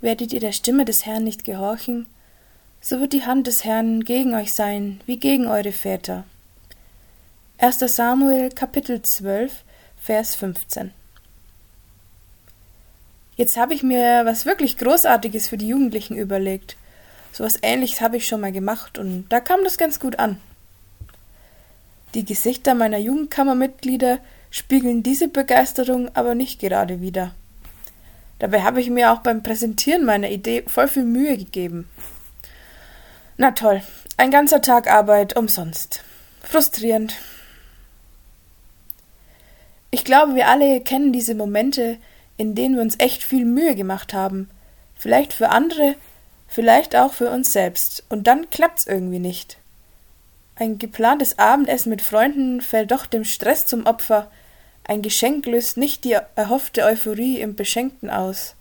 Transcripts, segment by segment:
werdet ihr der Stimme des Herrn nicht gehorchen, so wird die Hand des Herrn gegen euch sein, wie gegen eure Väter. 1. Samuel Kapitel 12, Vers 15 Jetzt habe ich mir was wirklich Großartiges für die Jugendlichen überlegt. So was ähnliches habe ich schon mal gemacht und da kam das ganz gut an. Die Gesichter meiner Jugendkammermitglieder spiegeln diese Begeisterung aber nicht gerade wider. Dabei habe ich mir auch beim Präsentieren meiner Idee voll viel Mühe gegeben. Na toll, ein ganzer Tag Arbeit umsonst. Frustrierend. Ich glaube, wir alle kennen diese Momente, in denen wir uns echt viel Mühe gemacht haben. Vielleicht für andere, vielleicht auch für uns selbst. Und dann klappt's irgendwie nicht. Ein geplantes Abendessen mit Freunden fällt doch dem Stress zum Opfer. Ein Geschenk löst nicht die erhoffte Euphorie im Beschenkten aus.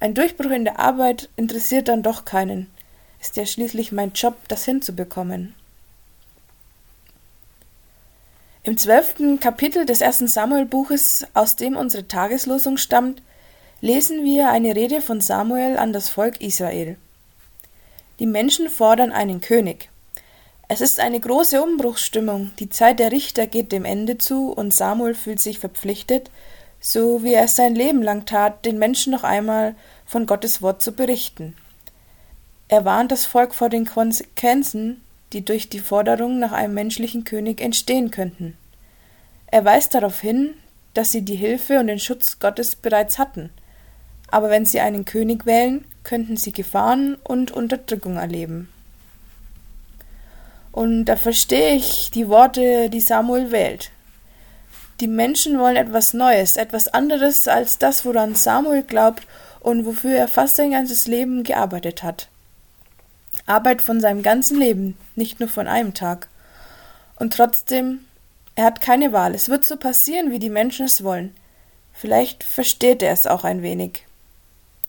Ein Durchbruch in der Arbeit interessiert dann doch keinen. Ist ja schließlich mein Job, das hinzubekommen. Im zwölften Kapitel des ersten Samuel-Buches, aus dem unsere Tageslosung stammt, lesen wir eine Rede von Samuel an das Volk Israel. Die Menschen fordern einen König. Es ist eine große Umbruchsstimmung, die Zeit der Richter geht dem Ende zu und Samuel fühlt sich verpflichtet, so wie er es sein Leben lang tat, den Menschen noch einmal von Gottes Wort zu berichten. Er warnt das Volk vor den Konsequenzen, die durch die Forderung nach einem menschlichen König entstehen könnten. Er weist darauf hin, dass sie die Hilfe und den Schutz Gottes bereits hatten, aber wenn sie einen König wählen, könnten sie Gefahren und Unterdrückung erleben. Und da verstehe ich die Worte, die Samuel wählt. Die Menschen wollen etwas Neues, etwas anderes als das, woran Samuel glaubt und wofür er fast sein ganzes Leben gearbeitet hat. Arbeit von seinem ganzen Leben, nicht nur von einem Tag. Und trotzdem, er hat keine Wahl. Es wird so passieren, wie die Menschen es wollen. Vielleicht versteht er es auch ein wenig.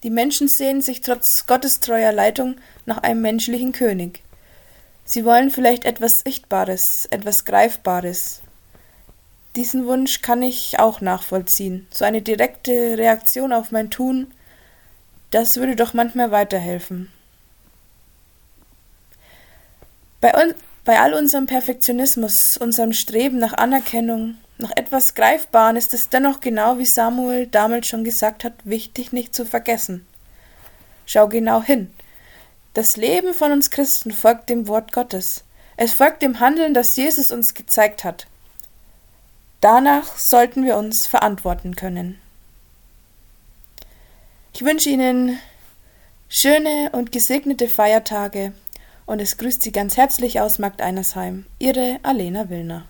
Die Menschen sehnen sich trotz Gottes treuer Leitung nach einem menschlichen König. Sie wollen vielleicht etwas Sichtbares, etwas Greifbares. Diesen Wunsch kann ich auch nachvollziehen. So eine direkte Reaktion auf mein Tun, das würde doch manchmal weiterhelfen. Bei, un bei all unserem Perfektionismus, unserem Streben nach Anerkennung, nach etwas Greifbaren ist es dennoch genau wie Samuel damals schon gesagt hat, wichtig nicht zu vergessen. Schau genau hin. Das Leben von uns Christen folgt dem Wort Gottes. Es folgt dem Handeln, das Jesus uns gezeigt hat. Danach sollten wir uns verantworten können. Ich wünsche Ihnen schöne und gesegnete Feiertage und es grüßt Sie ganz herzlich aus Markt Einersheim, Ihre Alena Willner.